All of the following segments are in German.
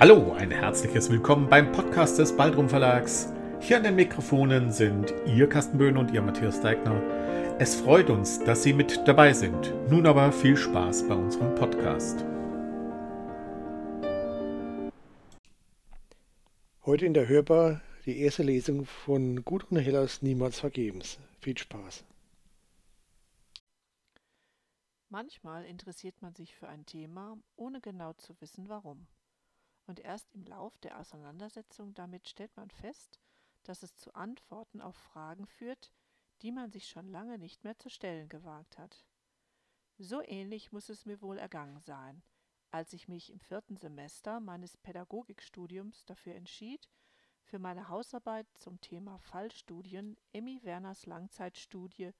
Hallo, ein herzliches Willkommen beim Podcast des Baldrum Verlags. Hier an den Mikrofonen sind Ihr Carsten Böhn und Ihr Matthias Deigner. Es freut uns, dass Sie mit dabei sind. Nun aber viel Spaß bei unserem Podcast. Heute in der Hörbar die erste Lesung von Gudrun Hellers Niemals vergebens. Viel Spaß. Manchmal interessiert man sich für ein Thema, ohne genau zu wissen warum. Und erst im Lauf der Auseinandersetzung damit stellt man fest, dass es zu Antworten auf Fragen führt, die man sich schon lange nicht mehr zu stellen gewagt hat. So ähnlich muss es mir wohl ergangen sein, als ich mich im vierten Semester meines Pädagogikstudiums dafür entschied, für meine Hausarbeit zum Thema Fallstudien Emmy Werners Langzeitstudie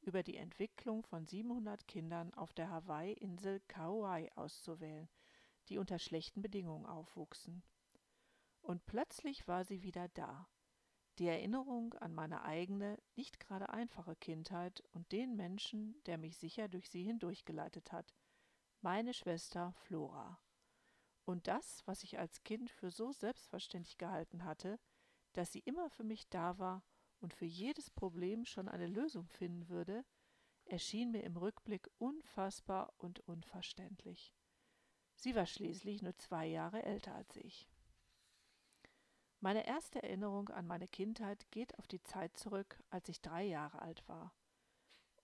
über die Entwicklung von 700 Kindern auf der Hawaii-Insel Kauai auszuwählen – die unter schlechten Bedingungen aufwuchsen. Und plötzlich war sie wieder da, die Erinnerung an meine eigene, nicht gerade einfache Kindheit und den Menschen, der mich sicher durch sie hindurchgeleitet hat, meine Schwester Flora. Und das, was ich als Kind für so selbstverständlich gehalten hatte, dass sie immer für mich da war und für jedes Problem schon eine Lösung finden würde, erschien mir im Rückblick unfassbar und unverständlich. Sie war schließlich nur zwei Jahre älter als ich. Meine erste Erinnerung an meine Kindheit geht auf die Zeit zurück, als ich drei Jahre alt war.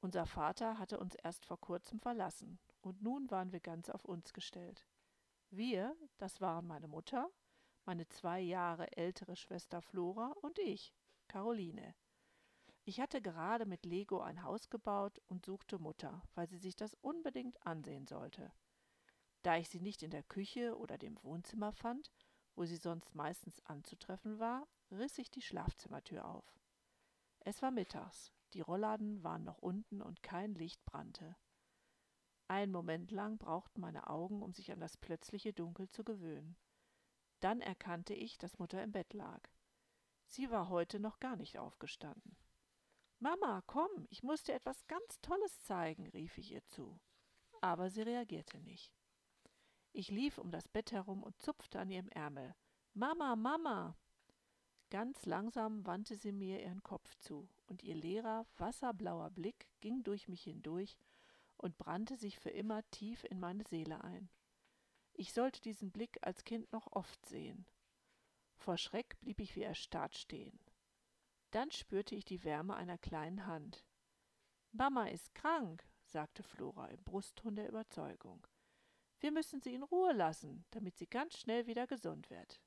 Unser Vater hatte uns erst vor kurzem verlassen, und nun waren wir ganz auf uns gestellt. Wir, das waren meine Mutter, meine zwei Jahre ältere Schwester Flora und ich, Caroline. Ich hatte gerade mit Lego ein Haus gebaut und suchte Mutter, weil sie sich das unbedingt ansehen sollte. Da ich sie nicht in der Küche oder dem Wohnzimmer fand, wo sie sonst meistens anzutreffen war, riss ich die Schlafzimmertür auf. Es war mittags, die Rollladen waren noch unten und kein Licht brannte. Einen Moment lang brauchten meine Augen, um sich an das plötzliche Dunkel zu gewöhnen. Dann erkannte ich, dass Mutter im Bett lag. Sie war heute noch gar nicht aufgestanden. Mama, komm, ich muss dir etwas ganz Tolles zeigen, rief ich ihr zu. Aber sie reagierte nicht. Ich lief um das Bett herum und zupfte an ihrem Ärmel. Mama, Mama! Ganz langsam wandte sie mir ihren Kopf zu, und ihr leerer, wasserblauer Blick ging durch mich hindurch und brannte sich für immer tief in meine Seele ein. Ich sollte diesen Blick als Kind noch oft sehen. Vor Schreck blieb ich wie erstarrt stehen. Dann spürte ich die Wärme einer kleinen Hand. Mama ist krank, sagte Flora im Brustton der Überzeugung. Wir müssen sie in Ruhe lassen, damit sie ganz schnell wieder gesund wird.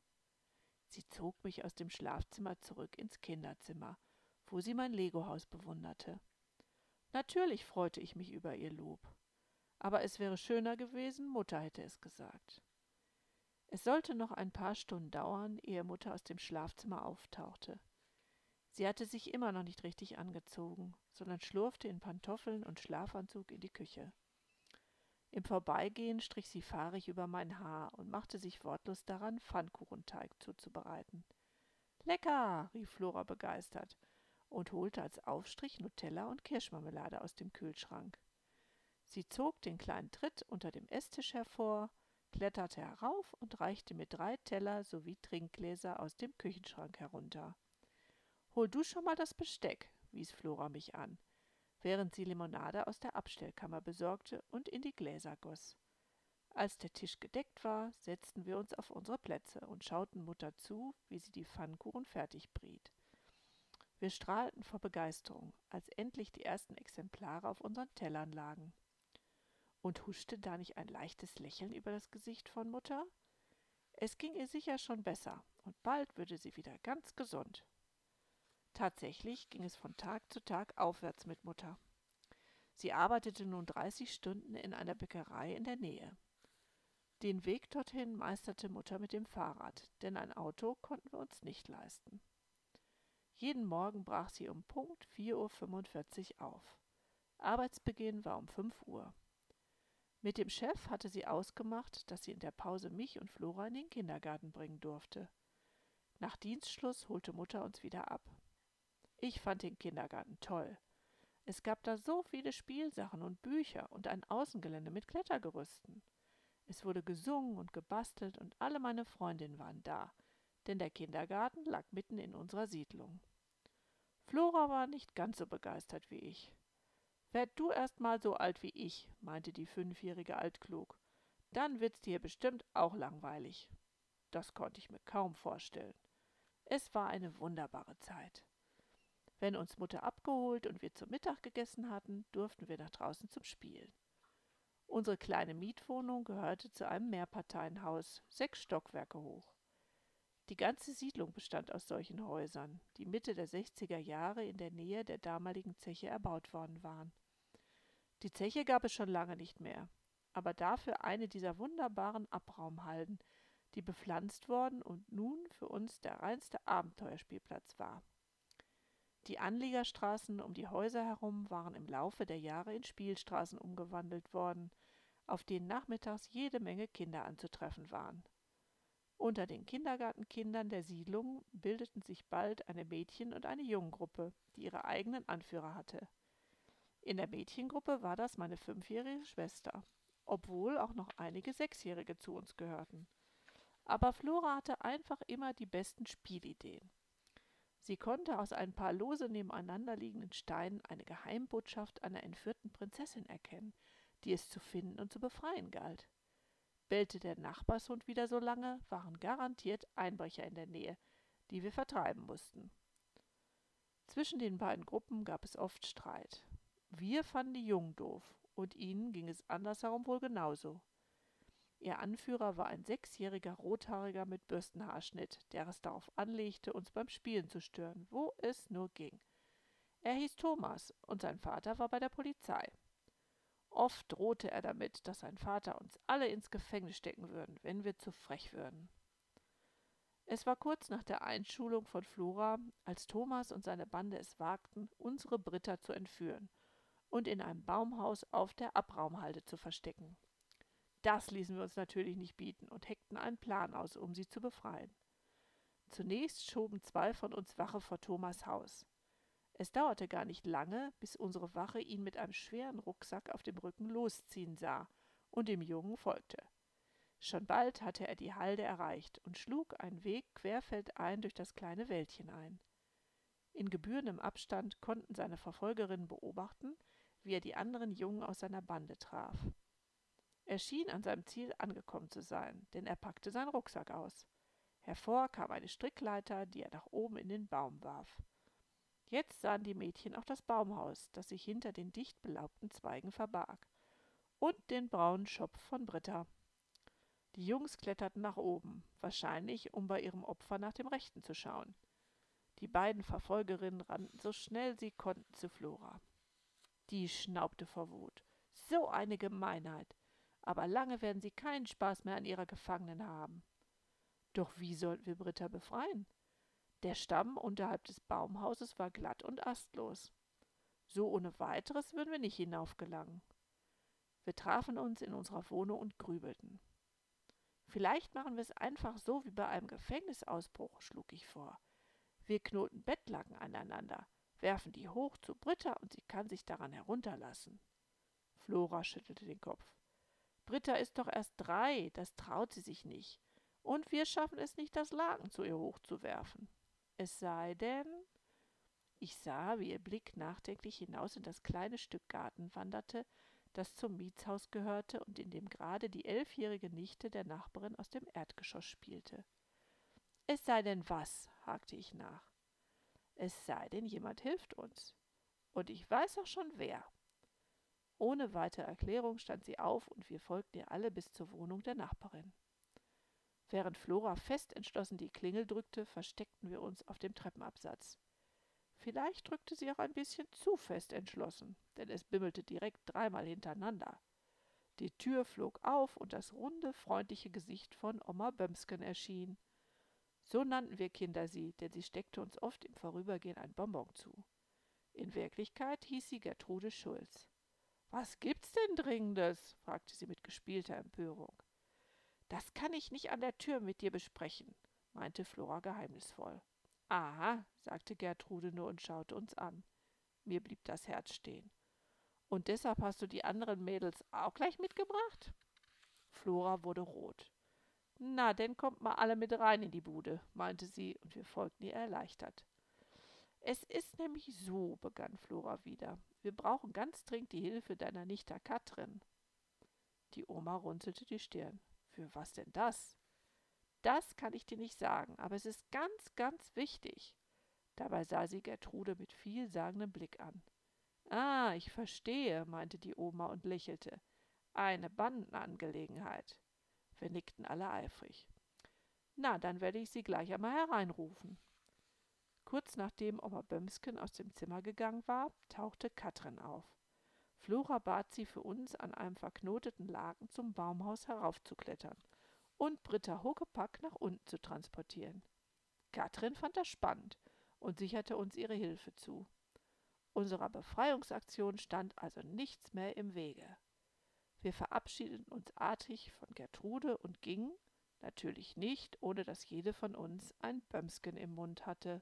Sie zog mich aus dem Schlafzimmer zurück ins Kinderzimmer, wo sie mein Legohaus bewunderte. Natürlich freute ich mich über ihr Lob. Aber es wäre schöner gewesen, Mutter hätte es gesagt. Es sollte noch ein paar Stunden dauern, ehe Mutter aus dem Schlafzimmer auftauchte. Sie hatte sich immer noch nicht richtig angezogen, sondern schlurfte in Pantoffeln und Schlafanzug in die Küche. Im Vorbeigehen strich sie fahrig über mein Haar und machte sich wortlos daran, Pfannkuchenteig zuzubereiten. Lecker, rief Flora begeistert und holte als Aufstrich Nutella und Kirschmarmelade aus dem Kühlschrank. Sie zog den kleinen Tritt unter dem Esstisch hervor, kletterte herauf und reichte mir drei Teller sowie Trinkgläser aus dem Küchenschrank herunter. Hol du schon mal das Besteck, wies Flora mich an während sie Limonade aus der Abstellkammer besorgte und in die Gläser goss. Als der Tisch gedeckt war, setzten wir uns auf unsere Plätze und schauten Mutter zu, wie sie die Pfannkuchen fertig briet. Wir strahlten vor Begeisterung, als endlich die ersten Exemplare auf unseren Tellern lagen. Und huschte da nicht ein leichtes Lächeln über das Gesicht von Mutter? Es ging ihr sicher schon besser, und bald würde sie wieder ganz gesund. Tatsächlich ging es von Tag zu Tag aufwärts mit Mutter. Sie arbeitete nun 30 Stunden in einer Bäckerei in der Nähe. Den Weg dorthin meisterte Mutter mit dem Fahrrad, denn ein Auto konnten wir uns nicht leisten. Jeden Morgen brach sie um Punkt 4.45 Uhr auf. Arbeitsbeginn war um 5 Uhr. Mit dem Chef hatte sie ausgemacht, dass sie in der Pause mich und Flora in den Kindergarten bringen durfte. Nach Dienstschluss holte Mutter uns wieder ab. Ich fand den Kindergarten toll. Es gab da so viele Spielsachen und Bücher und ein Außengelände mit Klettergerüsten. Es wurde gesungen und gebastelt und alle meine Freundinnen waren da, denn der Kindergarten lag mitten in unserer Siedlung. Flora war nicht ganz so begeistert wie ich. Werd du erst mal so alt wie ich, meinte die fünfjährige Altklug. Dann wird's dir bestimmt auch langweilig. Das konnte ich mir kaum vorstellen. Es war eine wunderbare Zeit. Wenn uns Mutter abgeholt und wir zu Mittag gegessen hatten, durften wir nach draußen zum Spielen. Unsere kleine Mietwohnung gehörte zu einem Mehrparteienhaus, sechs Stockwerke hoch. Die ganze Siedlung bestand aus solchen Häusern, die Mitte der 60er Jahre in der Nähe der damaligen Zeche erbaut worden waren. Die Zeche gab es schon lange nicht mehr, aber dafür eine dieser wunderbaren Abraumhalden, die bepflanzt worden und nun für uns der reinste Abenteuerspielplatz war. Die Anliegerstraßen um die Häuser herum waren im Laufe der Jahre in Spielstraßen umgewandelt worden, auf denen nachmittags jede Menge Kinder anzutreffen waren. Unter den Kindergartenkindern der Siedlung bildeten sich bald eine Mädchen- und eine Junggruppe, die ihre eigenen Anführer hatte. In der Mädchengruppe war das meine fünfjährige Schwester, obwohl auch noch einige Sechsjährige zu uns gehörten. Aber Flora hatte einfach immer die besten Spielideen. Sie konnte aus ein paar lose nebeneinander liegenden Steinen eine Geheimbotschaft einer entführten Prinzessin erkennen, die es zu finden und zu befreien galt. Bellte der Nachbarshund wieder so lange, waren garantiert Einbrecher in der Nähe, die wir vertreiben mussten. Zwischen den beiden Gruppen gab es oft Streit. Wir fanden die Jungen doof, und ihnen ging es andersherum wohl genauso. Ihr Anführer war ein sechsjähriger Rothaariger mit Bürstenhaarschnitt, der es darauf anlegte, uns beim Spielen zu stören, wo es nur ging. Er hieß Thomas und sein Vater war bei der Polizei. Oft drohte er damit, dass sein Vater uns alle ins Gefängnis stecken würden, wenn wir zu frech würden. Es war kurz nach der Einschulung von Flora, als Thomas und seine Bande es wagten, unsere Britta zu entführen und in einem Baumhaus auf der Abraumhalde zu verstecken. Das ließen wir uns natürlich nicht bieten und heckten einen Plan aus, um sie zu befreien. Zunächst schoben zwei von uns Wache vor Thomas Haus. Es dauerte gar nicht lange, bis unsere Wache ihn mit einem schweren Rucksack auf dem Rücken losziehen sah und dem Jungen folgte. Schon bald hatte er die Halde erreicht und schlug einen Weg querfeldein durch das kleine Wäldchen ein. In gebührendem Abstand konnten seine Verfolgerinnen beobachten, wie er die anderen Jungen aus seiner Bande traf. Er schien an seinem Ziel angekommen zu sein, denn er packte seinen Rucksack aus. Hervor kam eine Strickleiter, die er nach oben in den Baum warf. Jetzt sahen die Mädchen auch das Baumhaus, das sich hinter den dicht belaubten Zweigen verbarg, und den braunen Schopf von Britta. Die Jungs kletterten nach oben, wahrscheinlich um bei ihrem Opfer nach dem Rechten zu schauen. Die beiden Verfolgerinnen rannten so schnell sie konnten zu Flora. Die schnaubte vor Wut. So eine Gemeinheit aber lange werden sie keinen Spaß mehr an ihrer Gefangenen haben. Doch wie sollten wir Britta befreien? Der Stamm unterhalb des Baumhauses war glatt und astlos. So ohne weiteres würden wir nicht hinaufgelangen. Wir trafen uns in unserer Wohnung und grübelten. Vielleicht machen wir es einfach so wie bei einem Gefängnisausbruch, schlug ich vor. Wir knoten Bettlaken aneinander, werfen die hoch zu Britta und sie kann sich daran herunterlassen. Flora schüttelte den Kopf. Britta ist doch erst drei, das traut sie sich nicht. Und wir schaffen es nicht, das Laken zu ihr hochzuwerfen. Es sei denn. Ich sah, wie ihr Blick nachdenklich hinaus in das kleine Stück Garten wanderte, das zum Mietshaus gehörte und in dem gerade die elfjährige Nichte der Nachbarin aus dem Erdgeschoss spielte. Es sei denn was, hakte ich nach. Es sei denn, jemand hilft uns. Und ich weiß auch schon wer. Ohne weitere Erklärung stand sie auf und wir folgten ihr alle bis zur Wohnung der Nachbarin. Während Flora fest entschlossen die Klingel drückte, versteckten wir uns auf dem Treppenabsatz. Vielleicht drückte sie auch ein bisschen zu fest entschlossen, denn es bimmelte direkt dreimal hintereinander. Die Tür flog auf und das runde, freundliche Gesicht von Oma Bömsken erschien. So nannten wir Kinder sie, denn sie steckte uns oft im Vorübergehen ein Bonbon zu. In Wirklichkeit hieß sie Gertrude Schulz. Was gibt's denn Dringendes? fragte sie mit gespielter Empörung. Das kann ich nicht an der Tür mit dir besprechen, meinte Flora geheimnisvoll. Aha, sagte Gertrude nur und schaute uns an. Mir blieb das Herz stehen. Und deshalb hast du die anderen Mädels auch gleich mitgebracht? Flora wurde rot. Na, denn kommt mal alle mit rein in die Bude, meinte sie, und wir folgten ihr erleichtert. Es ist nämlich so, begann Flora wieder. Wir brauchen ganz dringend die Hilfe deiner Nichte Katrin. Die Oma runzelte die Stirn. Für was denn das? Das kann ich dir nicht sagen, aber es ist ganz, ganz wichtig. Dabei sah sie Gertrude mit vielsagendem Blick an. Ah, ich verstehe, meinte die Oma und lächelte. Eine Bandenangelegenheit. Wir nickten alle eifrig. Na, dann werde ich sie gleich einmal hereinrufen. Kurz nachdem Oma Bömsken aus dem Zimmer gegangen war, tauchte Katrin auf. Flora bat sie für uns an einem verknoteten Laken zum Baumhaus heraufzuklettern und Britta Huckepack nach unten zu transportieren. Katrin fand das spannend und sicherte uns ihre Hilfe zu. Unserer Befreiungsaktion stand also nichts mehr im Wege. Wir verabschiedeten uns artig von Gertrude und gingen, natürlich nicht, ohne dass jede von uns ein Bömsken im Mund hatte.